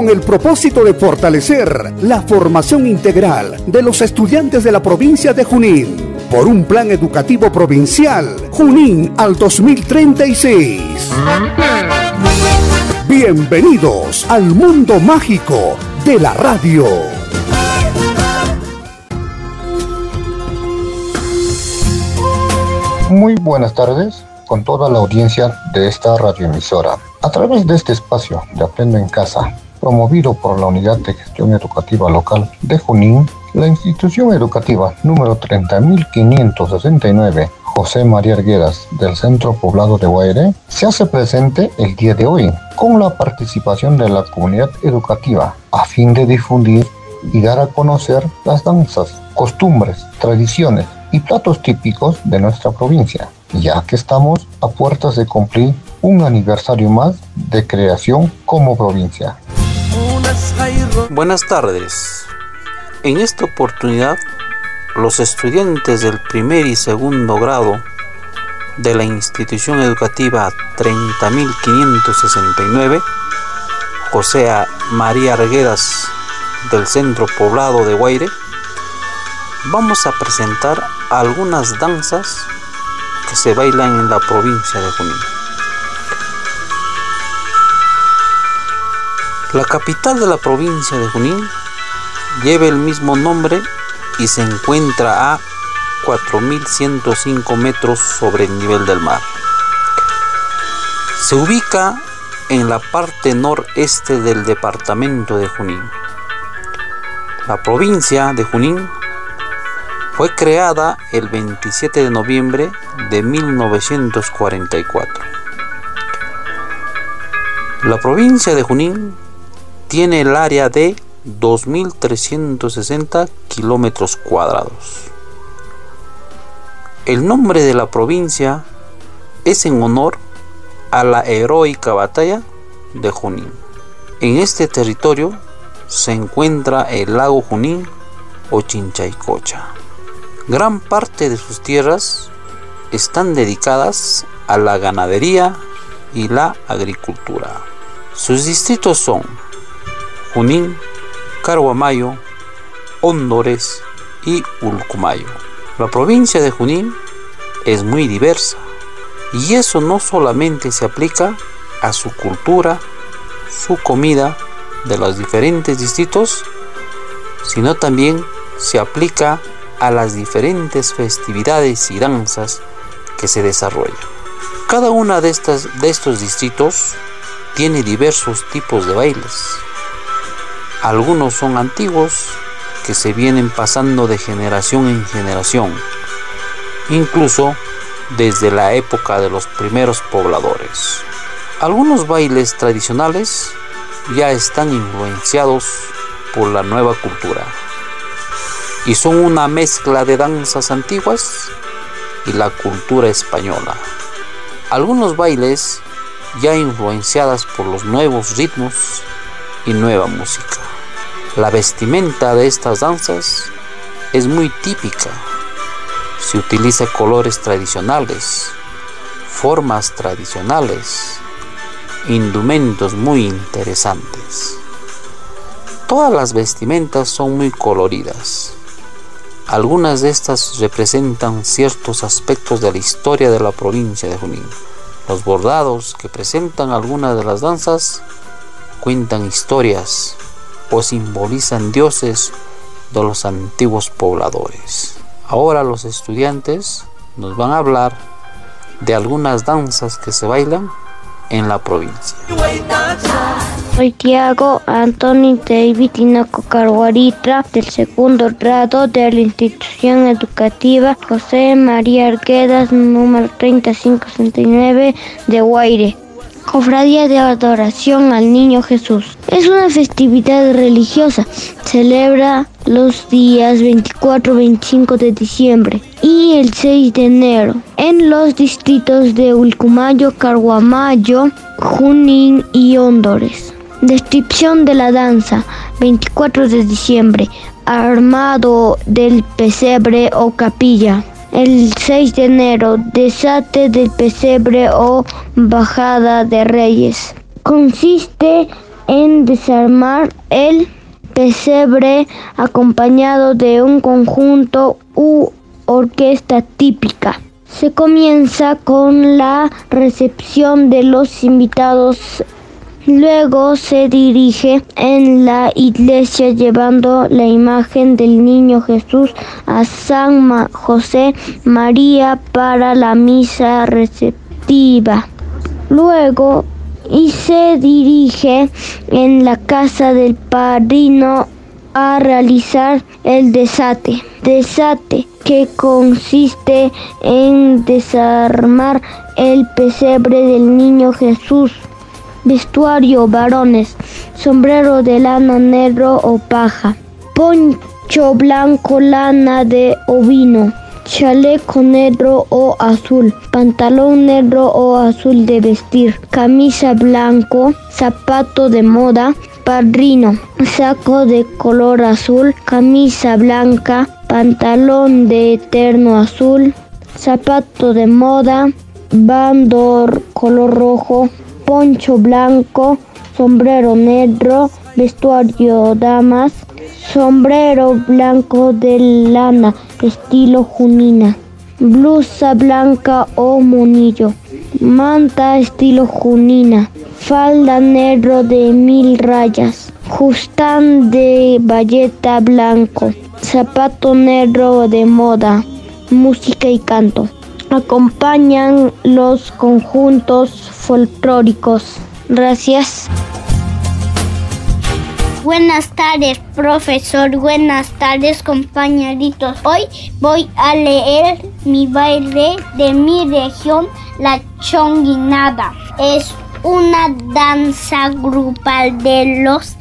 Con el propósito de fortalecer la formación integral de los estudiantes de la provincia de Junín por un plan educativo provincial Junín al 2036. Bienvenidos al mundo mágico de la radio. Muy buenas tardes con toda la audiencia de esta radioemisora. A través de este espacio de Aprendo en Casa, promovido por la Unidad de Gestión Educativa Local de Junín, la institución educativa número 30.569 José María Arguedas del Centro Poblado de Guaire se hace presente el día de hoy con la participación de la comunidad educativa a fin de difundir y dar a conocer las danzas, costumbres, tradiciones y platos típicos de nuestra provincia, ya que estamos a puertas de cumplir un aniversario más de creación como provincia. Buenas tardes. En esta oportunidad, los estudiantes del primer y segundo grado de la institución educativa 30.569, José María Arguedas del Centro Poblado de Guaire, vamos a presentar algunas danzas que se bailan en la provincia de Junín. La capital de la provincia de Junín lleva el mismo nombre y se encuentra a 4.105 metros sobre el nivel del mar. Se ubica en la parte noreste del departamento de Junín. La provincia de Junín fue creada el 27 de noviembre de 1944. La provincia de Junín tiene el área de 2.360 kilómetros cuadrados. El nombre de la provincia es en honor a la heroica batalla de Junín. En este territorio se encuentra el lago Junín o Chinchaycocha. Gran parte de sus tierras están dedicadas a la ganadería y la agricultura. Sus distritos son Junín, Carhuamayo, Hondores y Ulcumayo. La provincia de Junín es muy diversa y eso no solamente se aplica a su cultura, su comida de los diferentes distritos, sino también se aplica a las diferentes festividades y danzas que se desarrollan. Cada una de, de estos distritos tiene diversos tipos de bailes algunos son antiguos que se vienen pasando de generación en generación, incluso desde la época de los primeros pobladores. Algunos bailes tradicionales ya están influenciados por la nueva cultura y son una mezcla de danzas antiguas y la cultura española. Algunos bailes ya influenciadas por los nuevos ritmos y nueva música. La vestimenta de estas danzas es muy típica. Se utiliza colores tradicionales, formas tradicionales, indumentos muy interesantes. Todas las vestimentas son muy coloridas. Algunas de estas representan ciertos aspectos de la historia de la provincia de Junín. Los bordados que presentan algunas de las danzas cuentan historias o simbolizan dioses de los antiguos pobladores. Ahora los estudiantes nos van a hablar de algunas danzas que se bailan en la provincia. Soy Tiago Antonio David Tinoco Carguaritra del segundo grado de la institución educativa José María Arguedas número 3569 de Guaire. Cofradía de adoración al Niño Jesús. Es una festividad religiosa. Celebra los días 24, 25 de diciembre y el 6 de enero en los distritos de Ulcumayo, Carguamayo, Junín y Hondores. Descripción de la danza. 24 de diciembre. Armado del pesebre o capilla. El 6 de enero. Desate del pesebre o bajada de reyes. Consiste en desarmar el pesebre acompañado de un conjunto u orquesta típica. Se comienza con la recepción de los invitados. Luego se dirige en la iglesia llevando la imagen del niño Jesús a San José María para la misa receptiva. Luego y se dirige en la casa del padrino a realizar el desate. Desate que consiste en desarmar el pesebre del niño Jesús. Vestuario varones, sombrero de lana negro o paja, poncho blanco lana de ovino chaleco negro o azul, pantalón negro o azul de vestir, camisa blanco, zapato de moda, padrino, saco de color azul, camisa blanca, pantalón de eterno azul, zapato de moda, bandor color rojo, poncho blanco, sombrero negro, vestuario damas, sombrero blanco de lana estilo junina, blusa blanca o monillo, manta estilo junina, falda negro de mil rayas, justán de bayeta blanco, zapato negro de moda, música y canto. Acompañan los conjuntos folclóricos. Gracias. Buenas tardes, profesor. Buenas tardes, compañeritos. Hoy voy a leer mi baile de mi región, la chonguinada. Es una danza grupal de los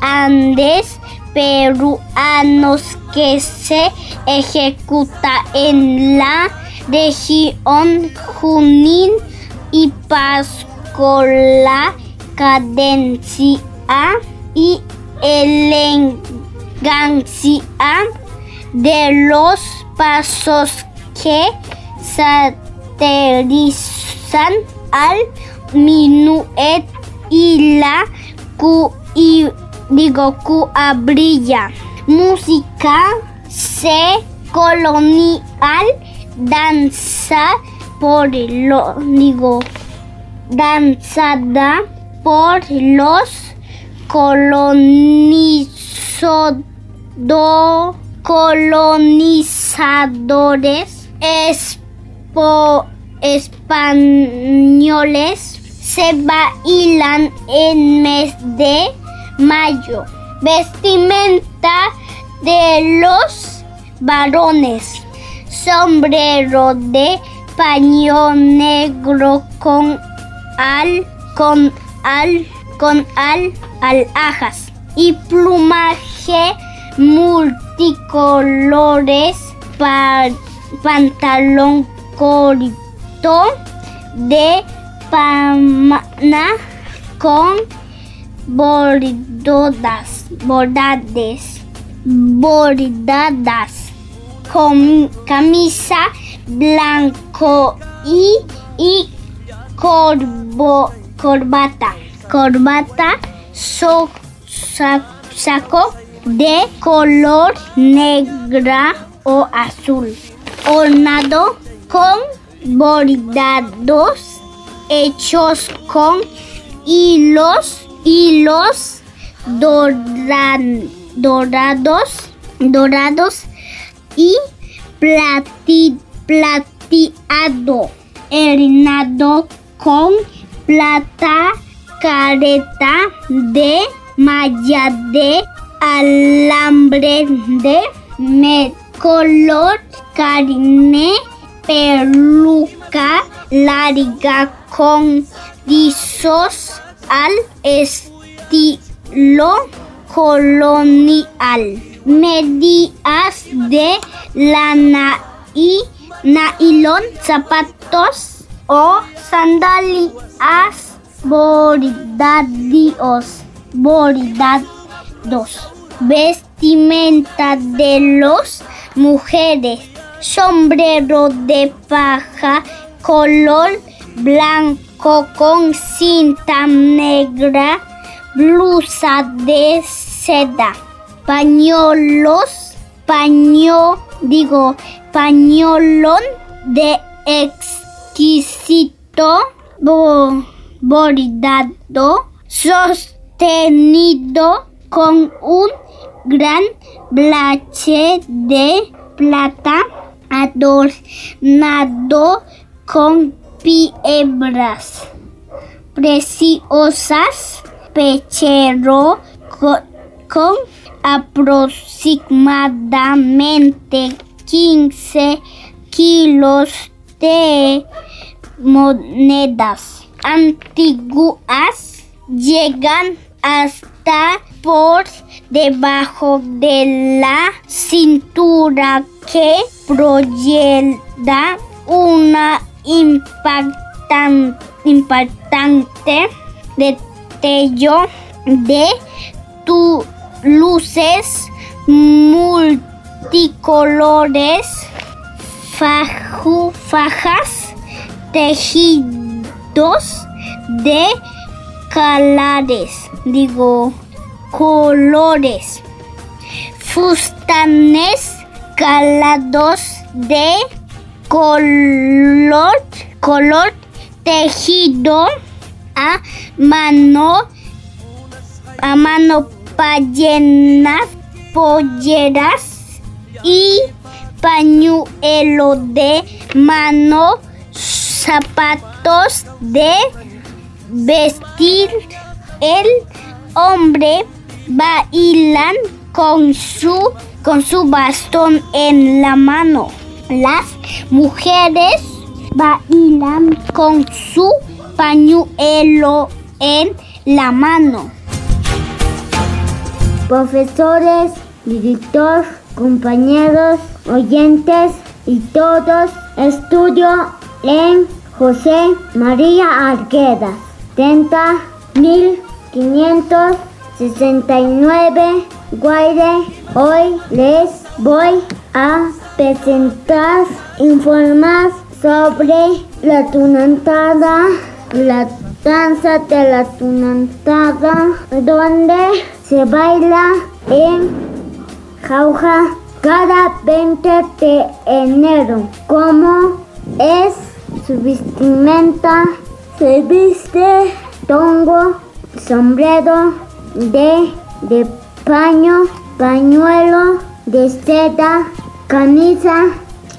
Andes peruanos que se ejecuta en la región Junín y Pascola cadencia y elegancia de los pasos que satirizan al minuet y la cu y digo brilla música se colonial danza por lo digo danzada por los colonizadores españoles se bailan en mes de mayo. Vestimenta de los varones. Sombrero de paño negro con al con al con al alhajas y plumaje multicolores, pantalón corto de pana con bordadas, bordades, bordadas, con camisa blanco y, y corbo, corbata. Corbata, so, saco de color negra o azul, ornado con bordados hechos con hilos, hilos doran, dorados, dorados y plati, plateado, hernado con plata careta de malla de alambre de me color carne peluca larga con rizos al estilo lo colonial. Medias de lana y nylon, zapatos o sandalias bordados, bordados. Vestimenta de los mujeres, sombrero de paja color blanco con cinta negra, blusa de seda, pañuelos, paño, digo, pañolón de exquisito bordado sostenido con un gran blache de plata adornado con piedras preciosas, pechero con, con aproximadamente 15 kilos de monedas antiguas llegan hasta por debajo de la cintura que proyecta una impactan, impactante destello de tu luces multicolores, faju, fajas, tejidos de calares, digo, colores, fustanes calados de color, color tejido a mano, a mano pallenas, polleras y pañuelo de mano, zapatos de vestir. El hombre bailan con su, con su bastón en la mano. Las mujeres bailan con su pañuelo en la mano. Profesores, director, compañeros, oyentes y todos, estudio en José María Arguedas, 30 1569 Guaire. Hoy les voy a presentar informar sobre la tunantada, la danza de la tunantada, donde se baila en Jauja cada 20 de enero. Como es su vestimenta, se viste tongo, sombrero de, de paño, pañuelo de seda, camisa,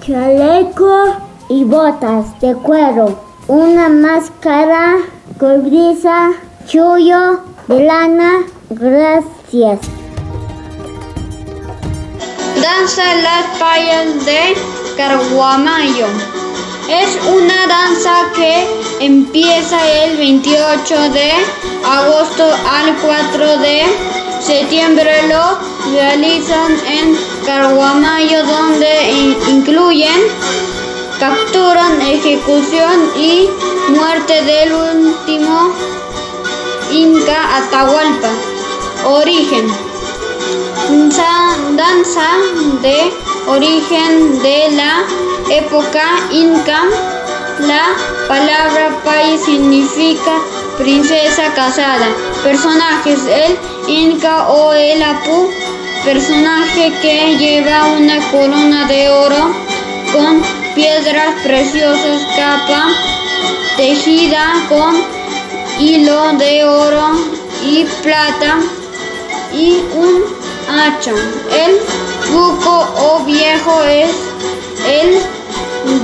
chaleco y botas de cuero. Una máscara cobriza, chullo de lana. Gracias. Danza las payas de Carguamayo. Es una danza que empieza el 28 de agosto al 4 de septiembre. Lo realizan en Carguamayo donde incluyen captura, ejecución y muerte del último Inca Atahualpa. Origen. Danza de origen de la época inca. La palabra país significa princesa casada. Personajes, el inca o el apu. Personaje que lleva una corona de oro con piedras preciosas, capa tejida con hilo de oro y plata y un hacha. El buco o viejo es el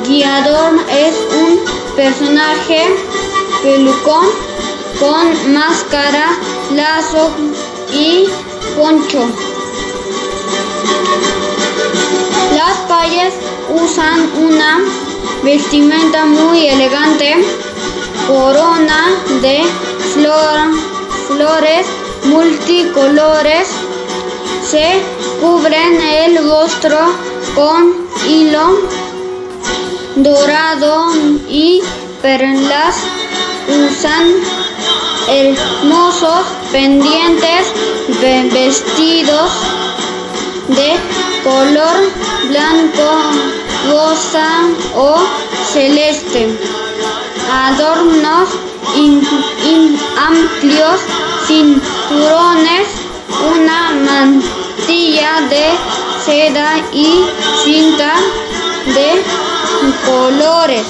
guiador, es un personaje pelucón con máscara, lazo y poncho. Las payas usan una vestimenta muy elegante, corona de flor, flores multicolores. Se cubren el rostro con hilo dorado y perlas. Usan hermosos pendientes vestidos de color blanco, rosa o celeste. Adornos amplios, cinturones, una mantilla de seda y cinta de colores.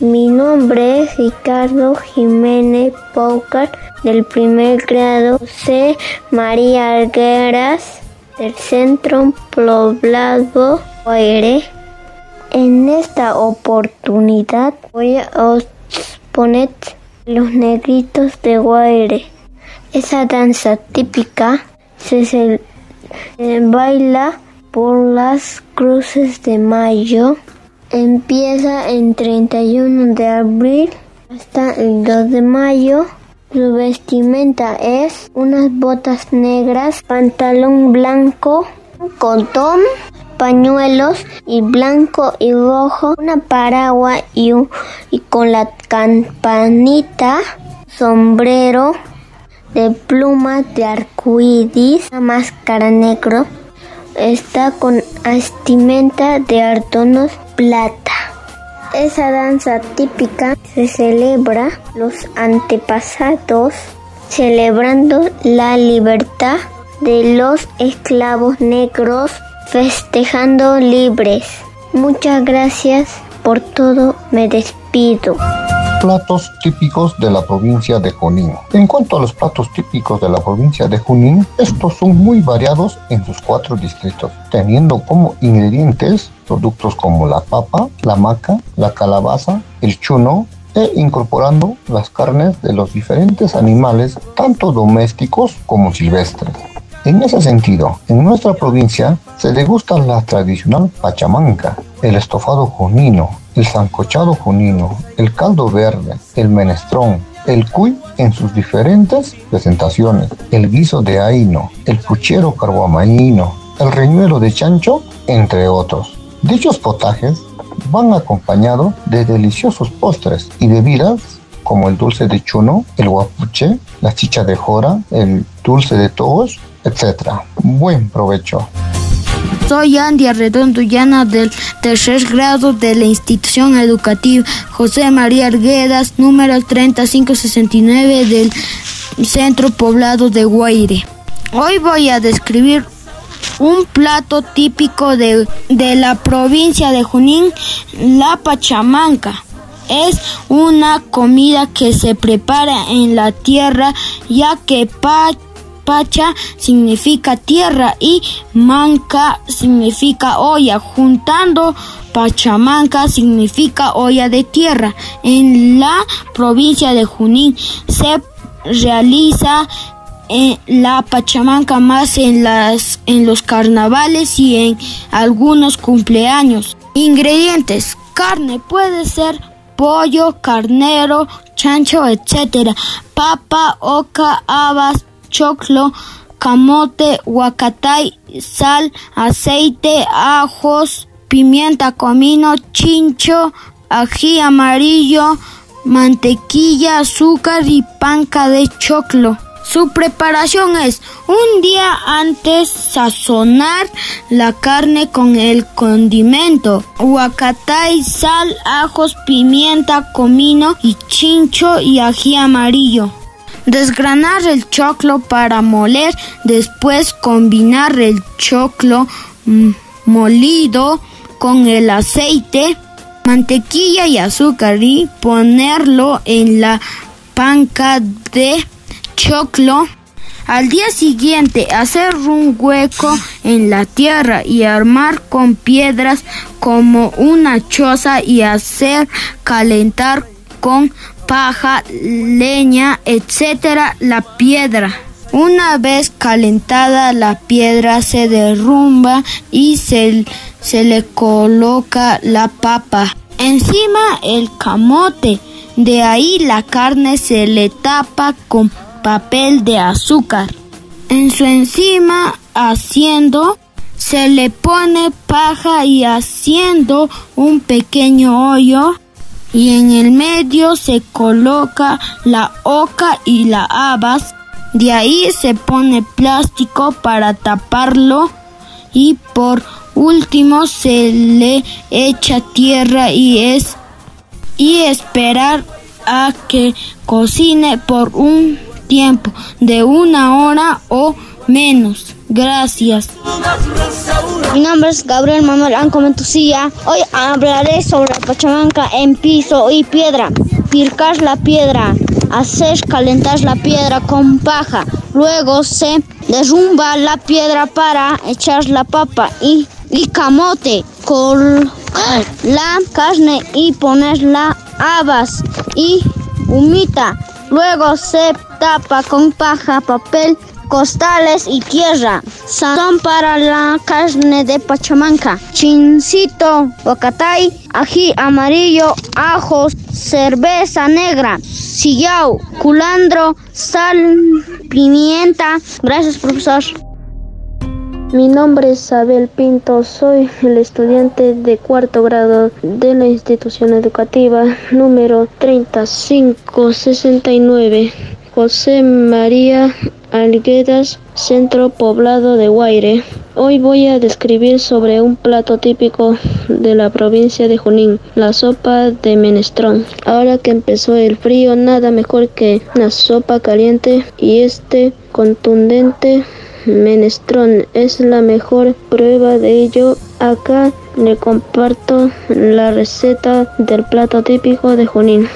Mi nombre es Ricardo Jiménez Pócar del primer grado C. María Argueras del Centro Poblado En esta oportunidad voy a exponer los negritos de Guaire. Esa danza típica se, se baila por las cruces de mayo. Empieza en 31 de abril hasta el 2 de mayo. Su vestimenta es unas botas negras, pantalón blanco, cotón, pañuelos y blanco y rojo, una paraguas y, y con la campanita, sombrero de plumas de arcoíris, una máscara negro, está con vestimenta de artonos plata. Esa danza típica se celebra los antepasados celebrando la libertad de los esclavos negros, festejando libres. Muchas gracias por todo, me despido platos típicos de la provincia de Junín. En cuanto a los platos típicos de la provincia de Junín, estos son muy variados en sus cuatro distritos, teniendo como ingredientes productos como la papa, la maca, la calabaza, el chuno, e incorporando las carnes de los diferentes animales, tanto domésticos como silvestres. En ese sentido, en nuestra provincia se degusta la tradicional pachamanca, el estofado junino, el sancochado junino, el caldo verde, el menestrón, el cuy en sus diferentes presentaciones, el guiso de aino, el puchero carguamaíno, el reñuelo de chancho, entre otros. Dichos potajes van acompañados de deliciosos postres y bebidas como el dulce de chuno, el guapuche, la chicha de jora, el dulce de todos, etc. Buen provecho. Soy Andy Arredondo Llana del tercer grado de la institución educativa José María Arguedas, número 3569 del centro poblado de Guaire. Hoy voy a describir un plato típico de, de la provincia de Junín, la pachamanca. Es una comida que se prepara en la tierra ya que pa Pacha significa tierra y manca significa olla. Juntando Pachamanca significa olla de tierra. En la provincia de Junín se realiza en la Pachamanca más en, las, en los carnavales y en algunos cumpleaños. Ingredientes. Carne puede ser pollo, carnero, chancho, etc. Papa, oca, habas, choclo, camote, huacatay, sal, aceite, ajos, pimienta comino, chincho, ají amarillo, mantequilla, azúcar y panca de choclo. Su preparación es un día antes sazonar la carne con el condimento, huacatay, sal, ajos, pimienta, comino y chincho y ají amarillo. Desgranar el choclo para moler, después combinar el choclo mm, molido con el aceite, mantequilla y azúcar y ponerlo en la panca de choclo. Al día siguiente hacer un hueco en la tierra y armar con piedras como una choza y hacer calentar con paja, leña, etcétera, la piedra. Una vez calentada la piedra se derrumba y se, se le coloca la papa. Encima el camote. De ahí la carne se le tapa con papel de azúcar. En su encima haciendo se le pone paja y haciendo un pequeño hoyo y en el medio se coloca la oca y la habas. De ahí se pone plástico para taparlo y por último se le echa tierra y es y esperar a que cocine por un tiempo de una hora o menos. Gracias. Mi nombre es Gabriel Manuel Ancomentucía. Hoy hablaré sobre la pachamanca en piso y piedra. Pircar la piedra. Hacer calentar la piedra con paja. Luego se derrumba la piedra para echar la papa y, y camote. Con la carne y poner la habas y humita. Luego se tapa con paja, papel costales y tierra. Son para la carne de pachamanca. Chincito, bocatay, ají amarillo, ajos, cerveza negra, sillao, culandro, sal, pimienta. Gracias, profesor. Mi nombre es Abel Pinto, soy el estudiante de cuarto grado de la institución educativa número 3569, José María Alguedas, centro poblado de Guaire. Hoy voy a describir sobre un plato típico de la provincia de Junín, la sopa de menestrón. Ahora que empezó el frío, nada mejor que una sopa caliente y este contundente menestrón es la mejor prueba de ello. Acá le comparto la receta del plato típico de Junín.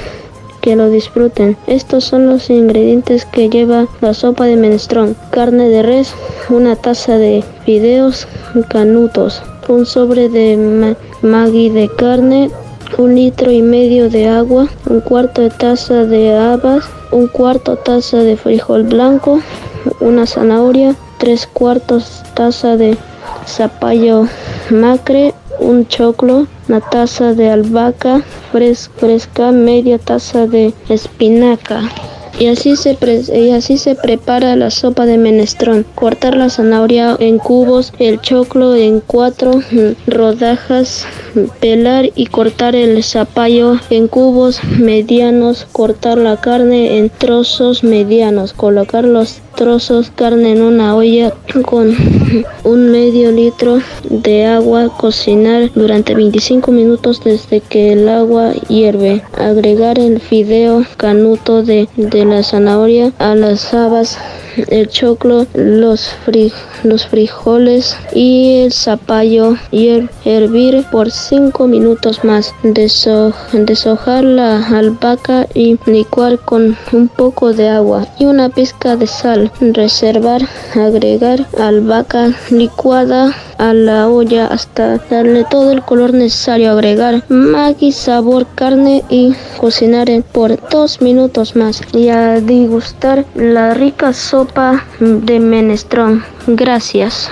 Que lo disfruten. Estos son los ingredientes que lleva la sopa de menestrón. Carne de res, una taza de fideos canutos, un sobre de magui de carne, un litro y medio de agua, un cuarto de taza de habas, un cuarto taza de frijol blanco, una zanahoria, tres cuartos taza de zapallo macre, un choclo, una taza de albahaca fresca, media taza de espinaca. Y así, se y así se prepara la sopa de menestrón. Cortar la zanahoria en cubos, el choclo en cuatro rodajas, pelar y cortar el zapallo en cubos medianos, cortar la carne en trozos medianos, colocar los trozos carne en una olla con un medio litro de agua, cocinar durante 25 minutos desde que el agua hierve, agregar el fideo canuto de, de la zanahoria a las habas el choclo, los, los frijoles y el zapallo y hervir por 5 minutos más. deshojar la albahaca y licuar con un poco de agua y una pizca de sal. Reservar, agregar albahaca licuada a la olla hasta darle todo el color necesario. Agregar maggi, sabor, carne y cocinar por dos minutos más. Y a degustar la rica sopa de menestrón. Gracias.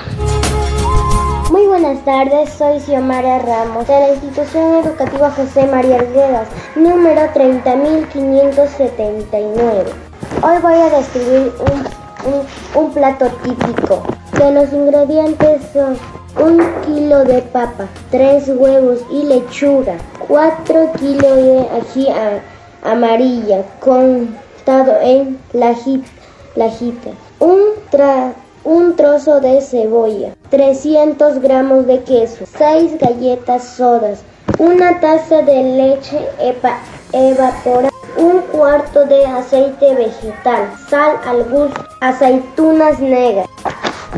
Muy buenas tardes, soy Xiomara Ramos de la Institución Educativa José María Arguedas, número 30579. Hoy voy a describir un, un, plato típico. De los ingredientes son un kilo de papa, tres huevos y lechuga, cuatro kilos de ají amarilla contado en lajita, un, un trozo de cebolla, 300 gramos de queso, 6 galletas sodas, una taza de leche evaporada, un cuarto de aceite vegetal, sal al gusto, aceitunas negras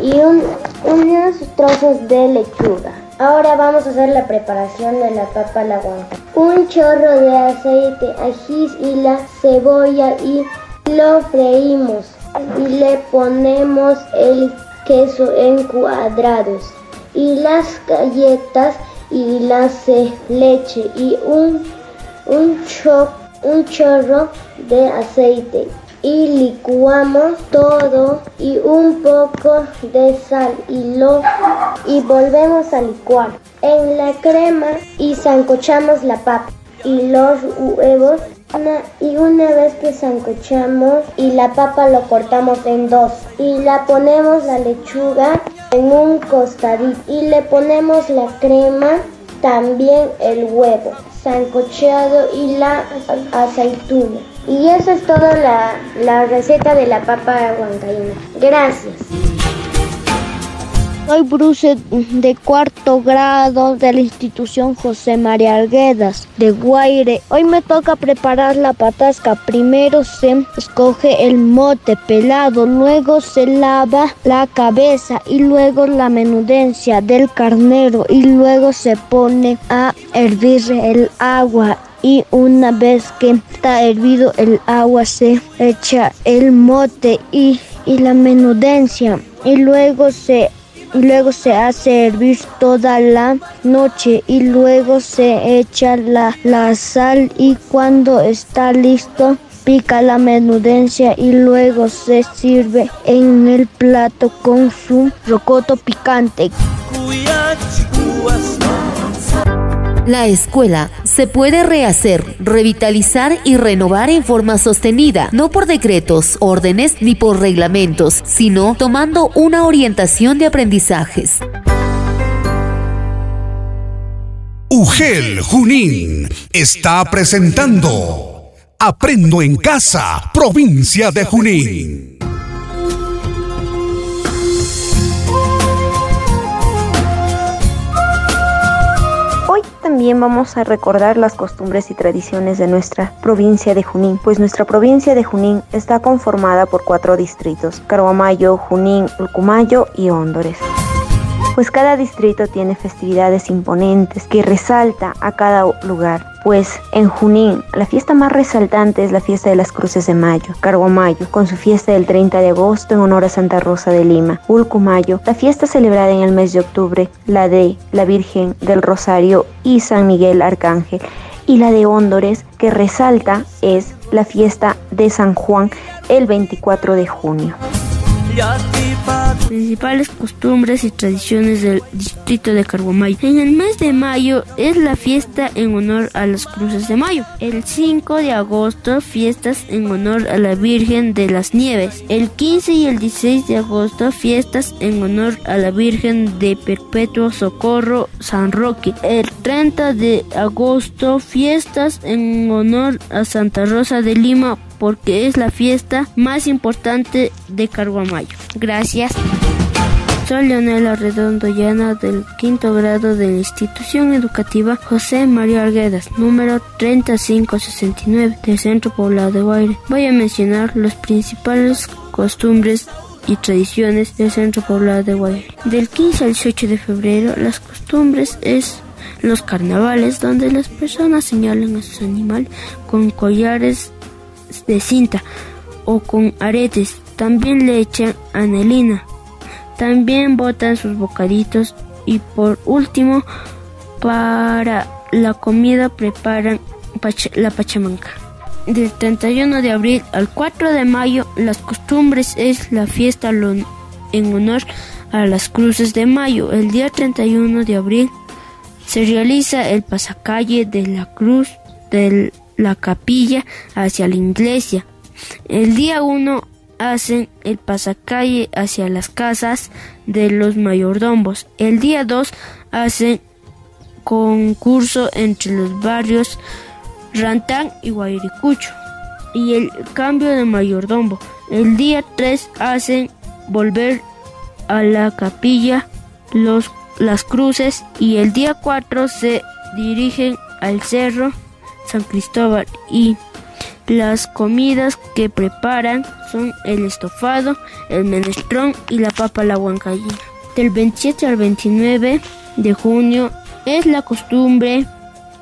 y un, unos trozos de lechuga. Ahora vamos a hacer la preparación de la papa a. Un chorro de aceite, ají y la cebolla y lo freímos y le ponemos el queso en cuadrados y las galletas y la leche y un, un, un chorro de aceite y licuamos todo y un poco de sal y lo y volvemos a licuar. En la crema y zancochamos la papa y los huevos. Y una vez que sancochamos y la papa lo cortamos en dos y la ponemos la lechuga en un costadito y le ponemos la crema, también el huevo sancocheado y la aceituna. Y eso es toda la, la receta de la papa huancaína. Gracias. Soy Bruce de cuarto grado de la institución José María Arguedas de Guaire. Hoy me toca preparar la patasca. Primero se escoge el mote pelado, luego se lava la cabeza y luego la menudencia del carnero y luego se pone a hervir el agua y una vez que está hervido el agua se echa el mote y, y la menudencia y luego se luego se hace hervir toda la noche y luego se echa la, la sal y cuando está listo pica la menudencia y luego se sirve en el plato con su rocoto picante. La escuela se puede rehacer, revitalizar y renovar en forma sostenida, no por decretos, órdenes ni por reglamentos, sino tomando una orientación de aprendizajes. UGEL Junín está presentando Aprendo en Casa, provincia de Junín. También vamos a recordar las costumbres y tradiciones de nuestra provincia de Junín, pues nuestra provincia de Junín está conformada por cuatro distritos, Carguamayo, Junín, Ulcumayo y Hóndores pues cada distrito tiene festividades imponentes que resalta a cada lugar. Pues en Junín, la fiesta más resaltante es la fiesta de las Cruces de Mayo, Carguamayo, con su fiesta del 30 de agosto en honor a Santa Rosa de Lima. Ulcumayo, la fiesta celebrada en el mes de octubre, la de la Virgen del Rosario y San Miguel Arcángel. Y la de Hóndores, que resalta, es la fiesta de San Juan el 24 de junio. Principales costumbres y tradiciones del distrito de Carguamayo. En el mes de mayo es la fiesta en honor a las cruces de mayo. El 5 de agosto fiestas en honor a la Virgen de las Nieves. El 15 y el 16 de agosto fiestas en honor a la Virgen de Perpetuo Socorro San Roque. El 30 de agosto fiestas en honor a Santa Rosa de Lima porque es la fiesta más importante de Carguamayo. Gracias. Soy Leonela Redondo Llana del quinto grado de la institución educativa José María Arguedas, número 3569 del Centro Poblado de Guaire. Voy a mencionar las principales costumbres y tradiciones del Centro Poblado de Guaire. Del 15 al 18 de febrero, las costumbres es los carnavales donde las personas señalan a sus animales con collares de cinta o con aretes. También le echan anelina. También botan sus bocaditos y por último para la comida preparan la pachamanca. Del 31 de abril al 4 de mayo las costumbres es la fiesta en honor a las cruces de mayo. El día 31 de abril se realiza el pasacalle de la cruz del la capilla hacia la iglesia. El día 1 hacen el pasacalle hacia las casas de los mayordomos. El día 2 hacen concurso entre los barrios Rantán y Guairicucho y el cambio de mayordomo. El día 3 hacen volver a la capilla los, las cruces y el día 4 se dirigen al cerro San Cristóbal y las comidas que preparan son el estofado, el menestrón y la papa la huancallina. Del 27 al 29 de junio es la costumbre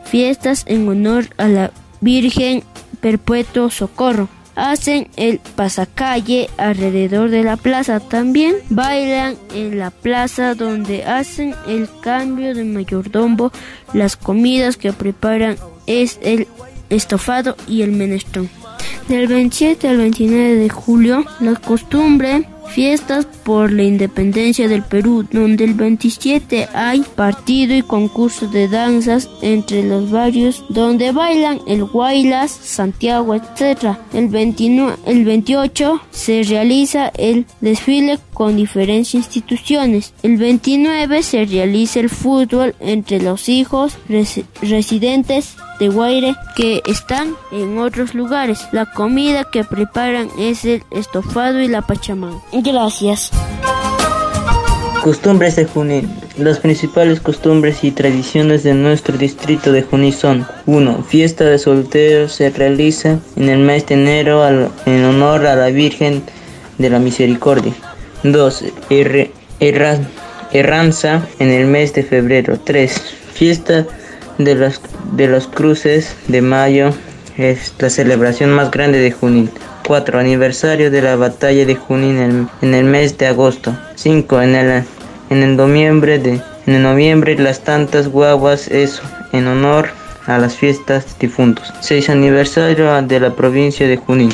fiestas en honor a la Virgen Perpetuo Socorro. Hacen el pasacalle alrededor de la plaza. También bailan en la plaza donde hacen el cambio de mayordomo. Las comidas que preparan es el estofado y el menestrón. Del 27 al 29 de julio, la costumbre Fiestas por la independencia del Perú, donde el 27 hay partido y concurso de danzas entre los barrios donde bailan el Guaylas, Santiago, etc. El, 29, el 28 se realiza el desfile con diferentes instituciones. El 29 se realiza el fútbol entre los hijos residentes de Guaire que están en otros lugares. La comida que preparan es el estofado y la pachamán. Gracias. Costumbres de Junín. Las principales costumbres y tradiciones de nuestro distrito de Junín son 1. Fiesta de solteros se realiza en el mes de enero en honor a la Virgen de la Misericordia. 2. erranza en el mes de febrero. 3. Fiesta de las, de los cruces de mayo es la celebración más grande de Junín. 4. Aniversario de la batalla de Junín en, el mes de agosto. 5. En el, en el noviembre de en el noviembre las tantas guaguas es en honor a las fiestas difuntos. 6. Aniversario de la provincia de Junín.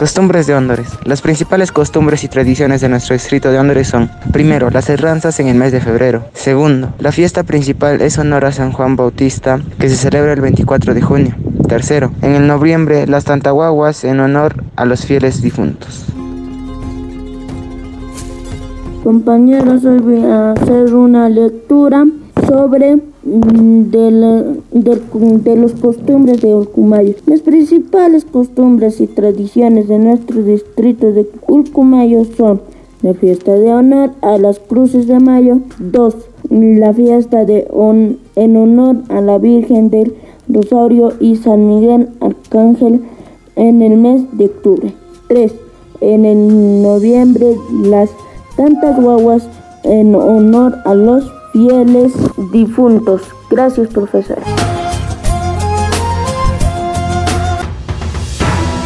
Costumbres de Hondores. Las principales costumbres y tradiciones de nuestro distrito de Hondores son, primero, las herranzas en el mes de febrero. Segundo, la fiesta principal es honor a San Juan Bautista, que se celebra el 24 de junio. Tercero, en el noviembre, las tantaguaguas en honor a los fieles difuntos. Compañeros, hoy voy a hacer una lectura sobre mm, de, los costumbres de Ulcumayo. Las principales costumbres y tradiciones de nuestro distrito de Ulcumayo son la fiesta de honor a las cruces de mayo, 2. La fiesta de en honor a la Virgen del Rosario y San Miguel Arcángel en el mes de octubre. 3. En el noviembre las tantas guaguas en honor a los fieles difuntos. Gracias, profesor.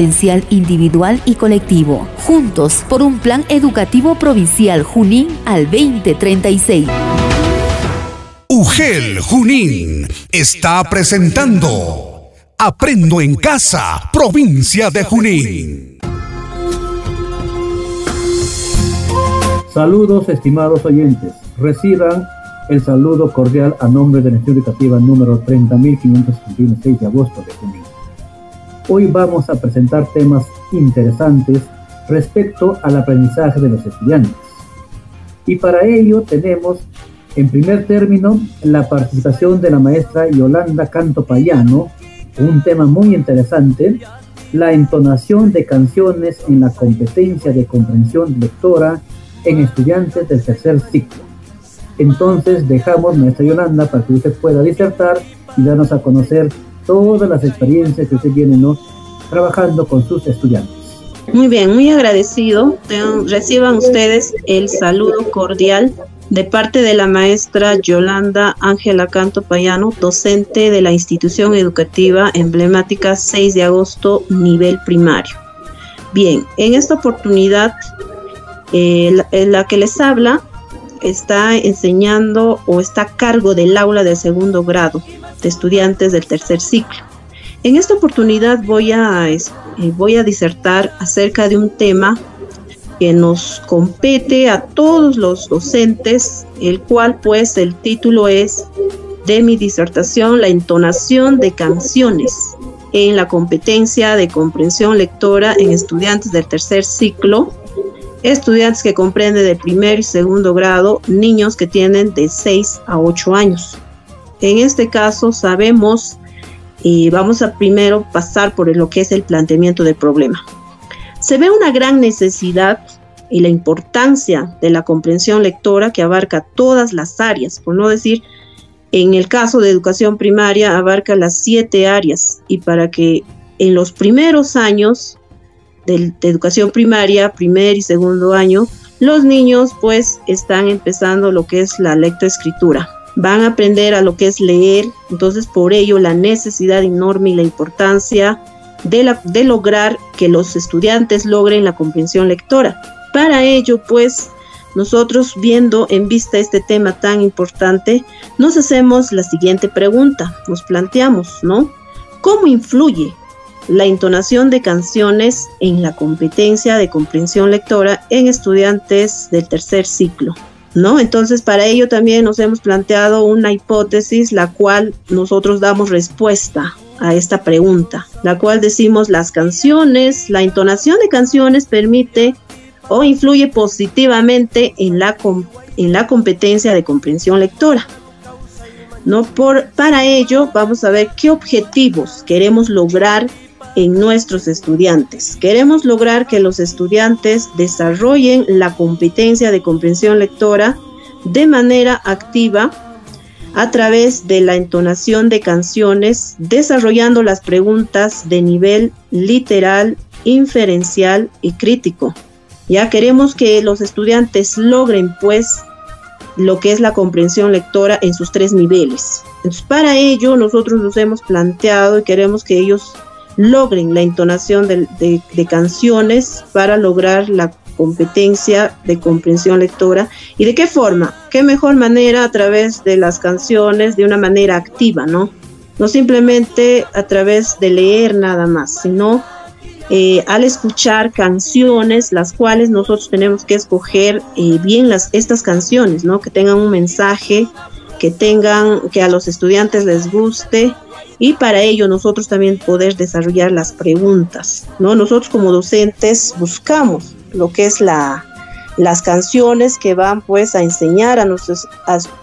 potencial individual y colectivo. Juntos por un plan educativo provincial Junín al 2036. UGEL Junín está presentando Aprendo en Casa, provincia de Junín. Saludos, estimados oyentes. Reciban el saludo cordial a nombre de la Institución Educativa número 30.576 de agosto de Junín. Hoy vamos a presentar temas interesantes respecto al aprendizaje de los estudiantes. Y para ello tenemos, en primer término, la participación de la maestra Yolanda Canto Payano, un tema muy interesante, la entonación de canciones en la competencia de comprensión lectora en estudiantes del tercer ciclo. Entonces dejamos, maestra Yolanda, para que usted pueda disertar y darnos a conocer todas las experiencias que usted tiene ¿no? trabajando con sus estudiantes. Muy bien, muy agradecido. Reciban ustedes el saludo cordial de parte de la maestra Yolanda Ángela Canto Payano, docente de la institución educativa emblemática 6 de agosto, nivel primario. Bien, en esta oportunidad, eh, la que les habla está enseñando o está a cargo del aula de segundo grado estudiantes del tercer ciclo. En esta oportunidad voy a, eh, voy a disertar acerca de un tema que nos compete a todos los docentes, el cual pues el título es de mi disertación, la entonación de canciones en la competencia de comprensión lectora en estudiantes del tercer ciclo, estudiantes que comprenden de primer y segundo grado, niños que tienen de 6 a 8 años. En este caso sabemos y vamos a primero pasar por lo que es el planteamiento del problema. Se ve una gran necesidad y la importancia de la comprensión lectora que abarca todas las áreas, por no decir, en el caso de educación primaria, abarca las siete áreas y para que en los primeros años de, educación primaria, primer y segundo año, los niños pues están empezando lo que es la lectoescritura. Van a aprender a lo que es leer, entonces por ello la necesidad enorme y la importancia de, lograr que los estudiantes logren la comprensión lectora. Para ello pues nosotros viendo en vista este tema tan importante, nos hacemos la siguiente pregunta, nos planteamos, ¿no? ¿Cómo influye la entonación de canciones en la competencia de comprensión lectora en estudiantes del tercer ciclo? ¿No? Entonces, para ello también nos hemos planteado una hipótesis, la cual nosotros damos respuesta a esta pregunta, la cual decimos las canciones, la entonación de canciones permite o influye positivamente en la, en la competencia de comprensión lectora. ¿No? Por, para ello vamos a ver qué objetivos queremos lograr en nuestros estudiantes. Queremos lograr que los estudiantes desarrollen la competencia de comprensión lectora de manera activa a través de la entonación de canciones, desarrollando las preguntas de nivel literal, inferencial y crítico. Ya queremos que los estudiantes logren pues lo que es la comprensión lectora en sus tres niveles. Entonces, para ello nosotros nos hemos planteado y queremos que ellos logren la entonación de, canciones para lograr la competencia de comprensión lectora. ¿Y de qué forma? ¿Qué mejor manera a través de las canciones, de una manera activa, ¿no? No simplemente a través de leer nada más, sino eh, al escuchar canciones, las cuales nosotros tenemos que escoger eh, bien las, estas canciones, ¿no? Que tengan un mensaje, que tengan, que a los estudiantes les guste y para ello nosotros también poder desarrollar las preguntas, ¿no? Nosotros como docentes buscamos lo que es la, las canciones que van pues a enseñar a nuestros,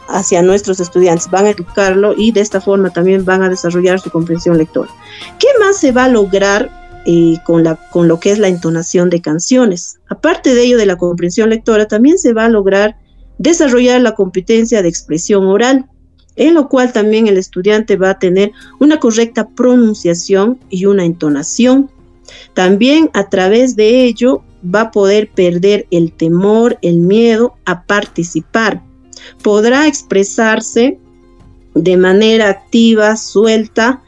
hacia nuestros estudiantes, van a educarlo y de esta forma también van a desarrollar su comprensión lectora. ¿Qué más se va a lograr eh, con, la, con lo que es la entonación de canciones. Aparte de ello, de la comprensión lectora, también se va a lograr desarrollar la competencia de expresión oral, en lo cual también el estudiante va a tener una correcta pronunciación y una entonación. También a través de ello va a poder perder el temor, el miedo a participar. Podrá expresarse de manera activa, suelta,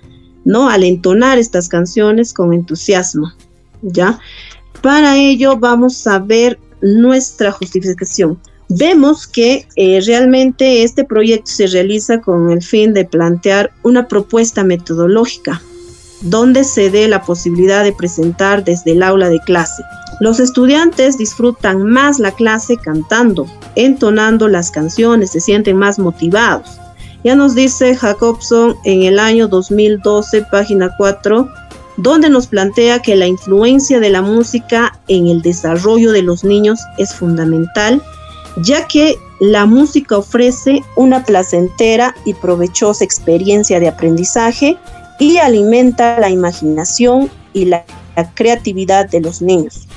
¿no? Al entonar estas canciones con entusiasmo, ¿ya? Para ello vamos a ver nuestra justificación. Vemos que eh, realmente este proyecto se realiza con el fin de plantear una propuesta metodológica donde se dé la posibilidad de presentar desde el aula de clase. Los estudiantes disfrutan más la clase cantando, entonando las canciones, se sienten más motivados. Ya nos dice Jacobson en el año 2012, página 4, donde nos plantea que la influencia de la música en el desarrollo de los niños es fundamental, ya que la música ofrece una placentera y provechosa experiencia de aprendizaje y alimenta la imaginación y la, creatividad de los niños.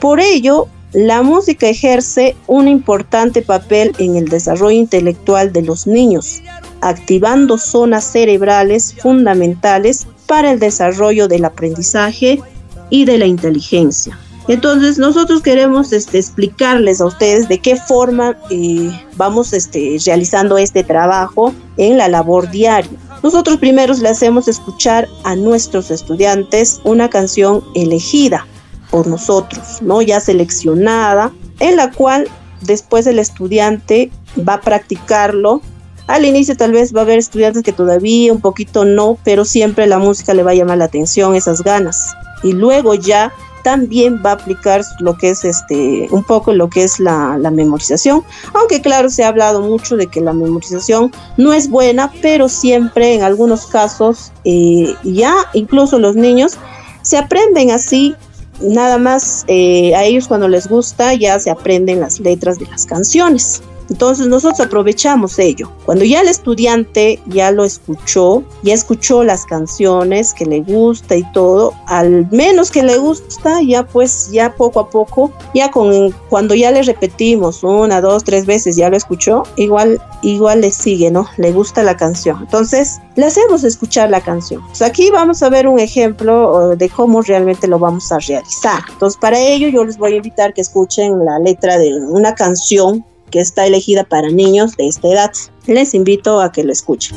Por ello, la música ejerce un importante papel en el desarrollo intelectual de los niños, activando zonas cerebrales fundamentales para el desarrollo del aprendizaje y de la inteligencia. Entonces nosotros queremos este, explicarles a ustedes de qué forma eh, vamos este, realizando este trabajo en la labor diaria. Nosotros primero le hacemos escuchar a nuestros estudiantes una canción elegida por nosotros, ¿no? Ya seleccionada, en la cual después el estudiante va a practicarlo. Al inicio tal vez va a haber estudiantes que todavía un poquito no, pero siempre la música le va a llamar la atención, esas ganas. Y luego ya también va a aplicar lo que es este un poco lo que es la, memorización aunque claro se ha hablado mucho de que la memorización no es buena pero siempre en algunos casos eh, ya incluso los niños se aprenden así nada más eh, a ellos cuando les gusta ya se aprenden las letras de las canciones. Entonces nosotros aprovechamos ello. Cuando ya el estudiante ya lo escuchó, ya escuchó las canciones que le gusta y todo, al menos que le gusta, ya pues ya poco a poco, ya con cuando ya le repetimos una, dos, tres veces, ya lo escuchó, igual igual le sigue, ¿no? Le gusta la canción. Entonces, le hacemos escuchar la canción. aquí vamos a ver un ejemplo de cómo realmente lo vamos a realizar. Entonces, para ello yo les voy a invitar que escuchen la letra de una canción que está elegida para niños de esta edad. Les invito a que lo escuchen.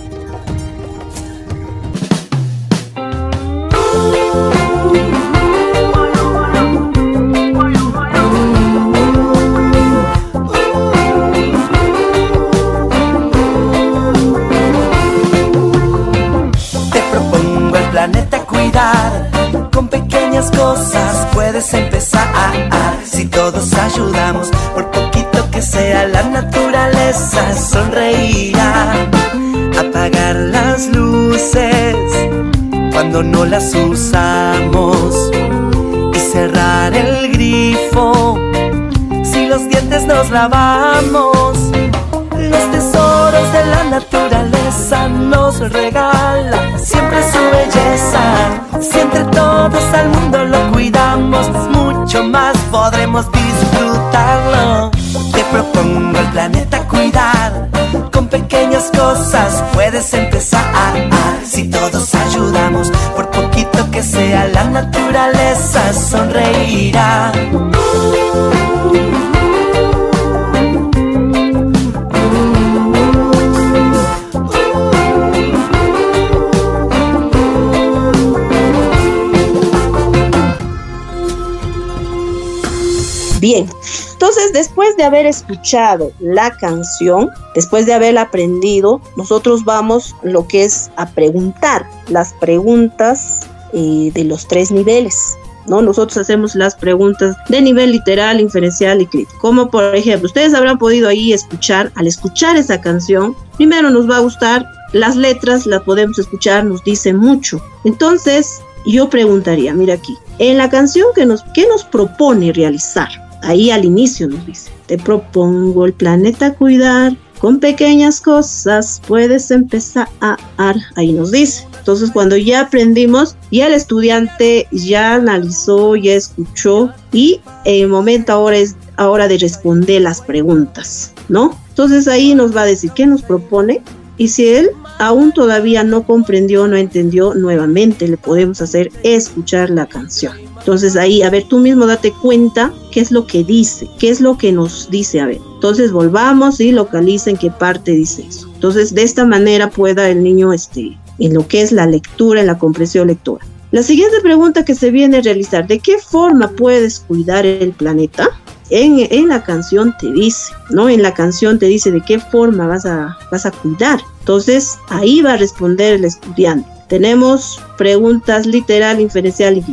Te propongo el planeta cuidar, con pequeñas cosas puedes empezar. Si todos ayudamos por que sea la naturaleza sonreirá. Apagar las luces cuando no las usamos y cerrar el grifo si los dientes nos lavamos. Los tesoros de la naturaleza nos regala siempre su belleza. Si entre todos al mundo lo cuidamos, mucho más podremos disfrutarlo propongo el planeta cuidar. Con pequeñas cosas puedes empezar. Si todos ayudamos, por poquito que sea, la naturaleza sonreirá. Bien, entonces, después de haber escuchado la canción, después de haberla aprendido, nosotros vamos lo que es a preguntar las preguntas eh, de los tres niveles. ¿no? Nosotros hacemos las preguntas de nivel literal, inferencial y crítico. Como por ejemplo, ustedes habrán podido ahí escuchar, al escuchar esa canción, primero nos va a gustar, las letras las podemos escuchar, nos dicen mucho. Entonces, yo preguntaría, mira aquí, en la canción que nos, ¿qué nos propone realizar? Ahí al inicio nos dice, te propongo el planeta cuidar, con pequeñas cosas puedes empezar a ar. Ahí nos dice. Entonces cuando ya aprendimos, ya el estudiante ya analizó, ya escuchó y el momento ahora es ahora de responder las preguntas, ¿no? Entonces ahí nos va a decir qué nos propone y si él aún todavía no comprendió, no entendió, nuevamente le podemos hacer escuchar la canción. Entonces ahí, a ver, tú mismo date cuenta qué es lo que dice, qué es lo que nos dice, a ver. Entonces volvamos y localicen qué parte dice eso. Entonces de esta manera pueda el niño, este, en lo que es la lectura, en la comprensión lectora. La siguiente pregunta que se viene a realizar, ¿de qué forma puedes cuidar el planeta? En, en, la canción te dice, ¿no? En la canción te dice de qué forma vas a, vas a cuidar. Entonces, ahí va a responder el estudiante. Tenemos preguntas literal, inferencial y.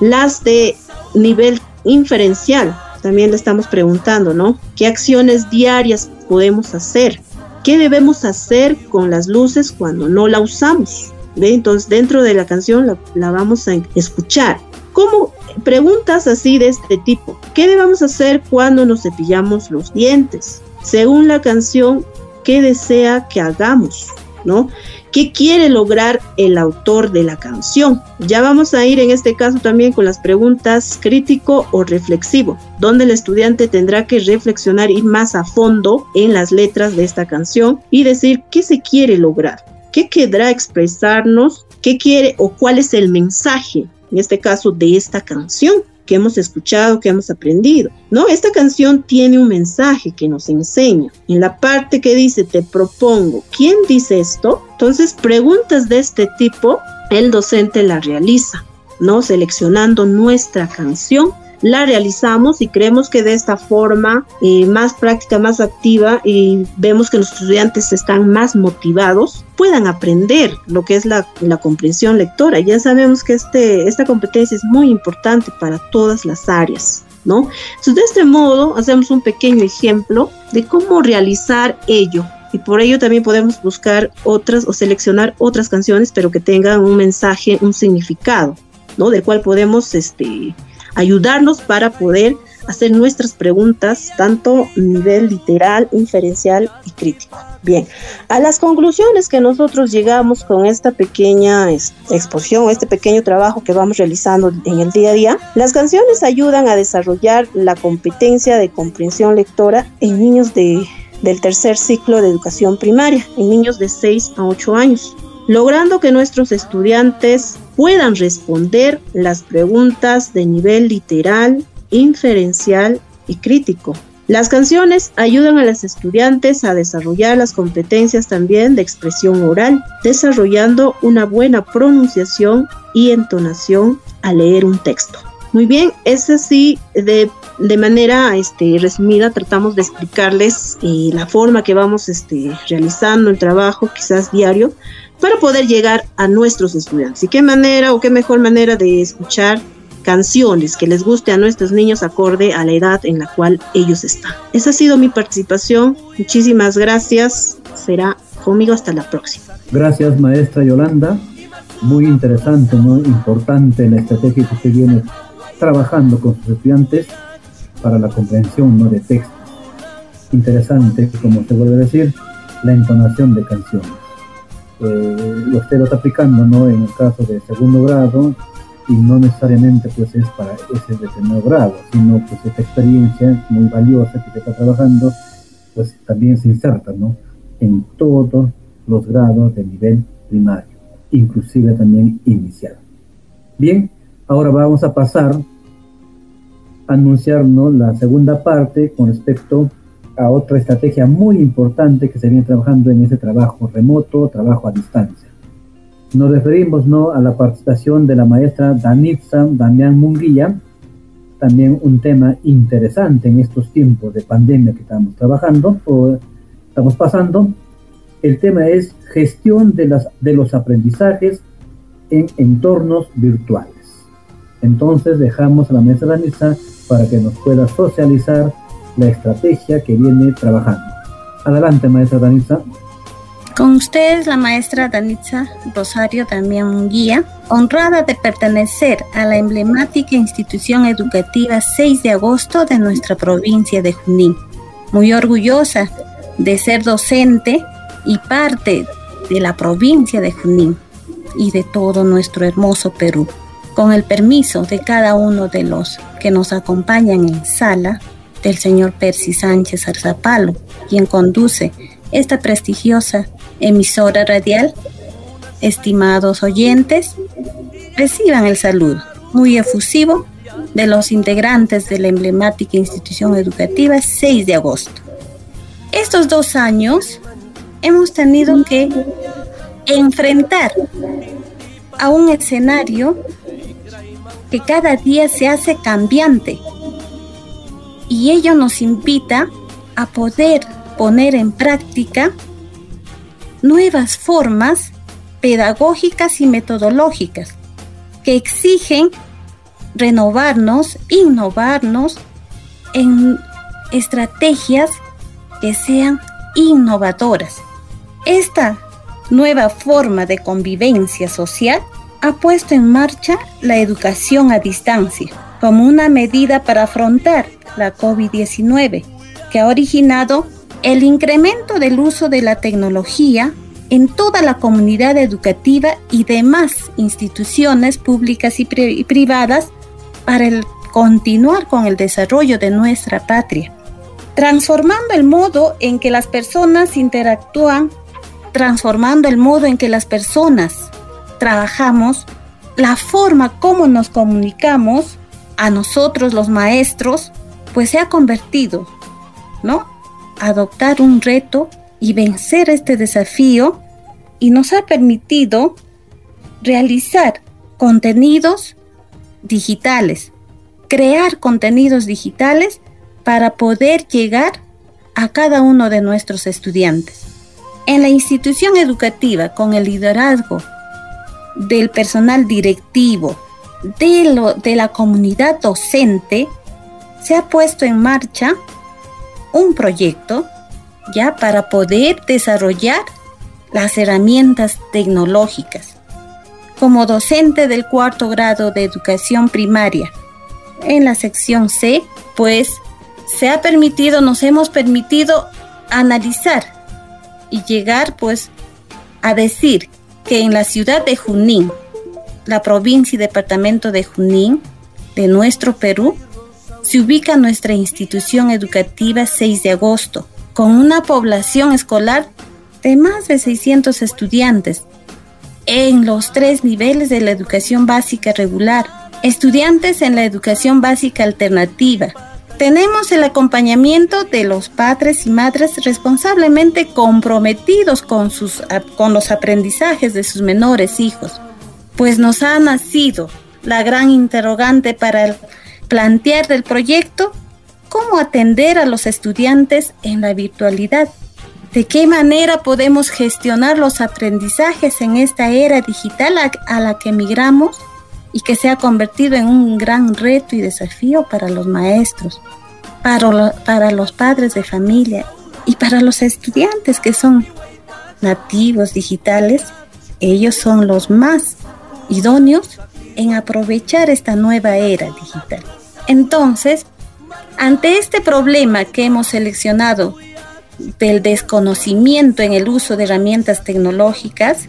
Las de nivel inferencial, también le estamos preguntando, ¿no? ¿Qué acciones diarias podemos hacer? ¿Qué debemos hacer con las luces cuando no la usamos? Entonces, dentro de la canción la, la vamos a escuchar. ¿Cómo preguntas así de este tipo? ¿Qué debemos hacer cuando nos cepillamos los dientes? Según la canción, ¿qué desea que hagamos? ¿No? ¿Qué quiere lograr el autor de la canción? Ya vamos a ir en este caso también con las preguntas crítico o reflexivo, donde el estudiante tendrá que reflexionar, ir más a fondo en las letras de esta canción y decir qué se quiere lograr, qué querrá expresarnos, qué quiere o cuál es el mensaje, en este caso, de esta canción que hemos escuchado, que hemos aprendido. ¿no? Esta canción tiene un mensaje que nos enseña. En la parte que dice te propongo, ¿quién dice esto? Entonces, preguntas de este tipo, el docente la realiza, ¿no? Seleccionando nuestra canción la realizamos y creemos que de esta forma eh, más práctica, más activa y vemos que los estudiantes están más motivados, puedan aprender lo que es la, la comprensión lectora. Ya sabemos que este, esta competencia es muy importante para todas las áreas. ¿No? Entonces, de este modo, hacemos un pequeño ejemplo de cómo realizar ello y por ello también podemos buscar otras o seleccionar otras canciones pero que tengan un mensaje, un significado, ¿no? Del cual podemos este, ayudarnos para poder hacer nuestras preguntas, tanto a nivel literal, inferencial y crítico. Bien, a las conclusiones que nosotros llegamos con esta pequeña exposición, este pequeño trabajo que vamos realizando en el día a día, las canciones ayudan a desarrollar la competencia de comprensión lectora en niños de, del tercer ciclo de educación primaria, en niños de 6 a 8 años logrando que nuestros estudiantes puedan responder las preguntas de nivel literal, inferencial y crítico. Las canciones ayudan a los estudiantes a desarrollar las competencias también de expresión oral, desarrollando una buena pronunciación y entonación al leer un texto. Muy bien, es así de, de manera este, resumida tratamos de explicarles eh, la forma que vamos este, realizando el trabajo, quizás diario, para poder llegar a nuestros estudiantes. ¿Y qué manera o qué mejor manera de escuchar canciones que les guste a nuestros niños acorde a la edad en la cual ellos están? Esa ha sido mi participación. Muchísimas gracias. Será conmigo hasta la próxima. Gracias, maestra Yolanda. Muy interesante, muy importante la estrategia que se viene trabajando con sus estudiantes para la comprensión ¿no? de textos. Interesante, como se vuelve a decir, la entonación de canciones eh, usted lo está aplicando ¿no? en el caso de segundo grado y no necesariamente pues es para ese determinado grado, sino pues esta experiencia muy valiosa que se está trabajando pues también se inserta ¿no? en todos los grados de nivel primario, inclusive también inicial. Bien, ahora vamos a pasar a anunciarnos la segunda parte con respecto a otra estrategia muy importante que se viene trabajando en ese trabajo remoto, trabajo a distancia. Nos referimos ¿no? a la participación de la maestra Danitza Damián Munguía, también un tema interesante en estos tiempos de pandemia que estamos trabajando o estamos pasando. El tema es gestión de, las, de los aprendizajes en entornos virtuales. Entonces dejamos a la maestra Danitza para que nos pueda socializar la estrategia que viene trabajando. Adelante, maestra Danitza. Con ustedes, la maestra Danitza Rosario también guía, honrada de pertenecer a la emblemática institución educativa 6 de agosto de nuestra provincia de Junín. Muy orgullosa de ser docente y parte de la provincia de Junín y de todo nuestro hermoso Perú. Con el permiso de cada uno de los que nos acompañan en sala, del señor Percy Sánchez Arzapalo, quien conduce esta prestigiosa emisora radial. Estimados oyentes, reciban el saludo muy efusivo de los integrantes de la emblemática institución educativa 6 de agosto. Estos dos años hemos tenido que enfrentar a un escenario que cada día se hace cambiante y ello nos invita a poder poner en práctica nuevas formas pedagógicas y metodológicas que exigen renovarnos, innovarnos en estrategias que sean innovadoras. Esta nueva forma de convivencia social ha puesto en marcha la educación a distancia como una medida para afrontar la COVID-19, que ha originado el incremento del uso de la tecnología en toda la comunidad educativa y demás instituciones públicas y, privadas para continuar con el desarrollo de nuestra patria, transformando el modo en que las personas interactúan, transformando el modo en que las personas trabajamos, la forma como nos comunicamos a nosotros los maestros, pues se ha convertido, ¿no? Adoptar un reto y vencer este desafío y nos ha permitido realizar contenidos digitales, crear contenidos digitales para poder llegar a cada uno de nuestros estudiantes. En la institución educativa, con el liderazgo del personal directivo, de, lo, de la comunidad docente, se ha puesto en marcha un proyecto ya para poder desarrollar las herramientas tecnológicas. Como docente del cuarto grado de educación primaria, en la sección C, pues se ha permitido, nos hemos permitido analizar y llegar pues a decir que en la ciudad de Junín, la provincia y departamento de Junín, de nuestro Perú, se ubica nuestra institución educativa 6 de agosto, con una población escolar de más de 600 estudiantes en los tres niveles de la educación básica regular, estudiantes en la educación básica alternativa. Tenemos el acompañamiento de los padres y madres responsablemente comprometidos con, sus, con los aprendizajes de sus menores hijos, pues nos ha nacido la gran interrogante para plantear del proyecto cómo atender a los estudiantes en la virtualidad. ¿De qué manera podemos gestionar los aprendizajes en esta era digital a, la que migramos y que se ha convertido en un gran reto y desafío para los maestros, para los padres de familia y para los estudiantes que son nativos digitales? Ellos son los más idóneos en aprovechar esta nueva era digital. Entonces, ante este problema que hemos seleccionado del desconocimiento en el uso de herramientas tecnológicas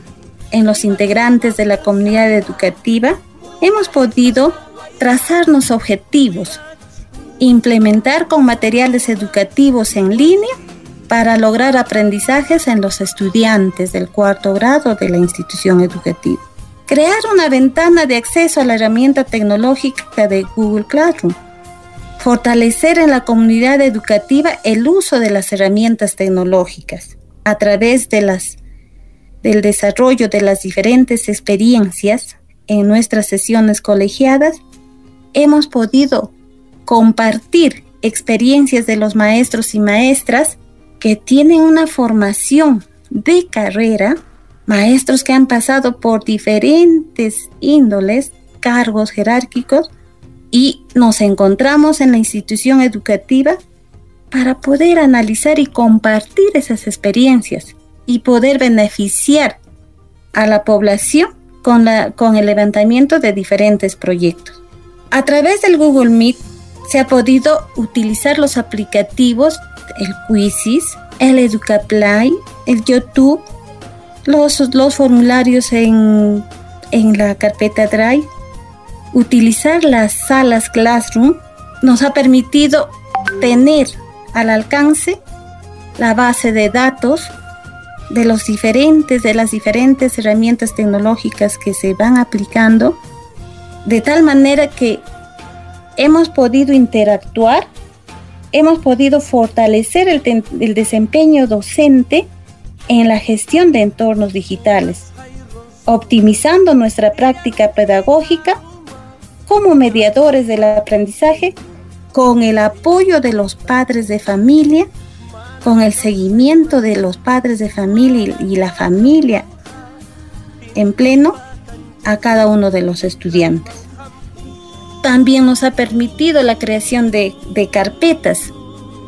en los integrantes de la comunidad educativa, hemos podido trazarnos objetivos, implementar con materiales educativos en línea para lograr aprendizajes en los estudiantes del cuarto grado de la institución educativa. Crear una ventana de acceso a la herramienta tecnológica de Google Classroom Fortalecer en la comunidad educativa el uso de las herramientas tecnológicas a través de las, del desarrollo de las diferentes experiencias en nuestras sesiones colegiadas, hemos podido compartir experiencias de los maestros y maestras que tienen una formación de carrera, maestros que han pasado por diferentes índoles, cargos jerárquicos, y nos encontramos en la institución educativa para poder analizar y compartir esas experiencias y poder beneficiar a la población con, la, con el levantamiento de diferentes proyectos. A través del Google Meet se ha podido utilizar los aplicativos, el Quizzes, el EducaPlay, el YouTube, los, los formularios en, en la carpeta Drive. Utilizar las salas Classroom nos ha permitido tener al alcance la base de datos de los diferentes de las diferentes herramientas tecnológicas que se van aplicando de tal manera que hemos podido interactuar, hemos podido fortalecer el, el desempeño docente en la gestión de entornos digitales, optimizando nuestra práctica pedagógica como mediadores del aprendizaje con el apoyo de los padres de familia, con el seguimiento de los padres de familia y la familia en pleno a cada uno de los estudiantes. También nos ha permitido la creación de, carpetas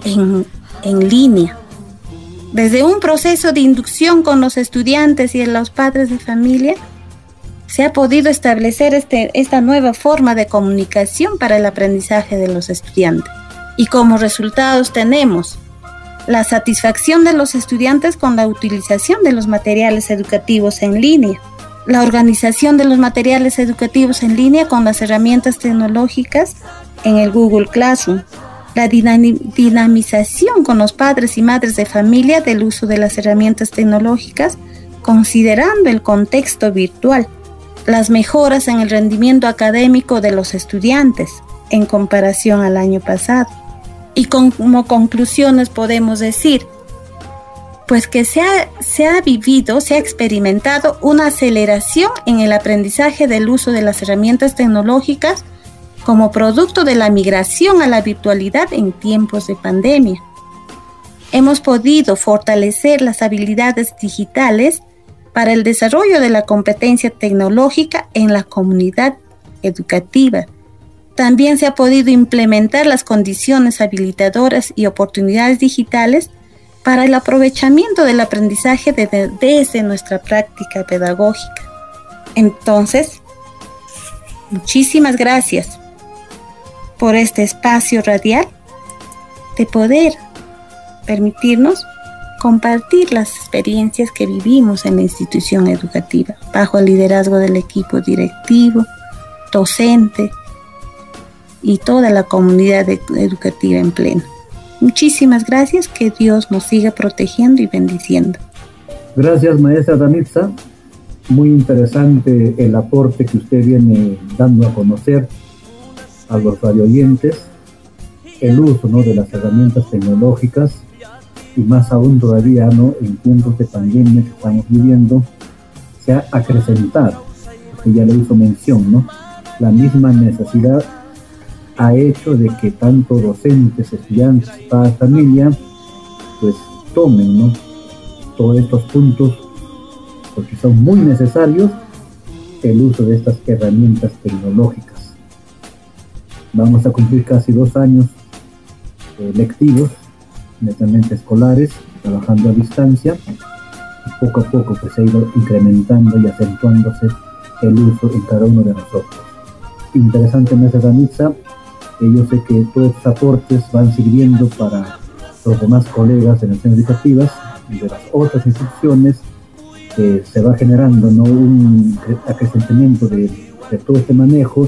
en, línea, desde un proceso de inducción con los estudiantes y los padres de familia, se ha podido establecer este, esta nueva forma de comunicación para el aprendizaje de los estudiantes. Y como resultados tenemos la satisfacción de los estudiantes con la utilización de los materiales educativos en línea, la organización de los materiales educativos en línea con las herramientas tecnológicas en el Google Classroom, la dinamización con los padres y madres de familia del uso de las herramientas tecnológicas considerando el contexto virtual las mejoras en el rendimiento académico de los estudiantes en comparación al año pasado. Y como conclusiones podemos decir, pues que se ha, se ha vivido, se ha experimentado una aceleración en el aprendizaje del uso de las herramientas tecnológicas como producto de la migración a la virtualidad en tiempos de pandemia. Hemos podido fortalecer las habilidades digitales para el desarrollo de la competencia tecnológica en la comunidad educativa. También se ha podido implementar las condiciones habilitadoras y oportunidades digitales para el aprovechamiento del aprendizaje desde nuestra práctica pedagógica. Entonces, muchísimas gracias por este espacio radial de poder permitirnos compartir las experiencias que vivimos en la institución educativa, bajo el liderazgo del equipo directivo, docente y toda la comunidad educativa en pleno. Muchísimas gracias, que Dios nos siga protegiendo y bendiciendo. Gracias, maestra Danitza. Muy interesante el aporte que usted viene dando a conocer a los radioyentes, el uso ¿no? de las herramientas tecnológicas y más aún todavía ¿no? en puntos de pandemia que estamos viviendo, se ha acrecentado, porque ya le hizo mención, ¿no? la misma necesidad ha hecho de que tanto docentes, estudiantes toda familia pues tomen ¿no? todos estos puntos porque son muy necesarios el uso de estas herramientas tecnológicas. Vamos a cumplir casi dos años eh, lectivos, netamente escolares, trabajando a distancia y poco a poco pues se ha ido incrementando y acentuándose el uso en cada uno de nosotros. Interesante Mesa Danitza, que yo sé que todos estos aportes van sirviendo para los demás colegas de las educativas y de las otras instituciones que se va generando ¿no? un acrecentamiento de, de, todo este manejo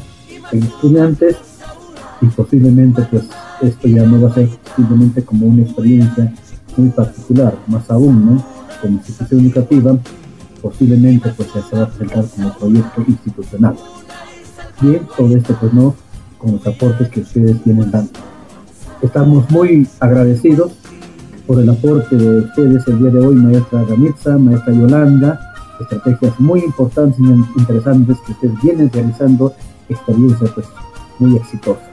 en estudiantes y posiblemente pues esto ya no va a ser simplemente como una experiencia muy particular, más aún ¿no? como institución educativa posiblemente pues se va a presentar como proyecto institucional. Bien, todo esto pues no con los aportes que ustedes vienen dando. Estamos muy agradecidos por el aporte de ustedes el día de hoy, maestra Gamitza, maestra Yolanda, estrategias muy importantes y interesantes que ustedes vienen realizando, experiencias pues, muy exitosas.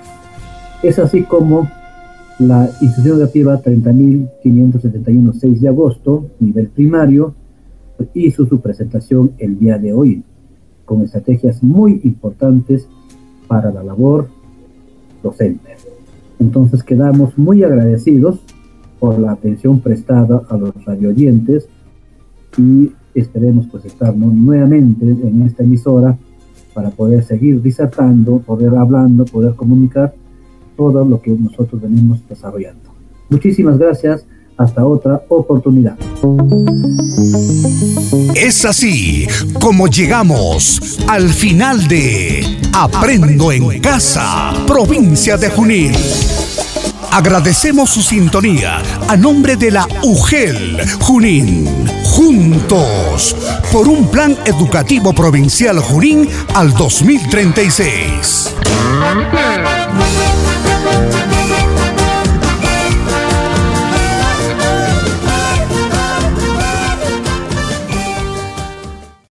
Es así como la institución educativa 30.571 6 de agosto, nivel primario, hizo su presentación el día de hoy, con estrategias muy importantes para la labor docente. Entonces quedamos muy agradecidos por la atención prestada a los radioyentes y esperemos estar nuevamente en esta emisora para poder seguir disertando, poder hablando, poder comunicar todo lo que nosotros venimos desarrollando. Muchísimas gracias. Hasta otra oportunidad. Es así como llegamos al final de Aprendo en Casa, provincia de Junín. Agradecemos su sintonía a nombre de la UGEL Junín. Juntos por un plan educativo provincial Junín al 2036.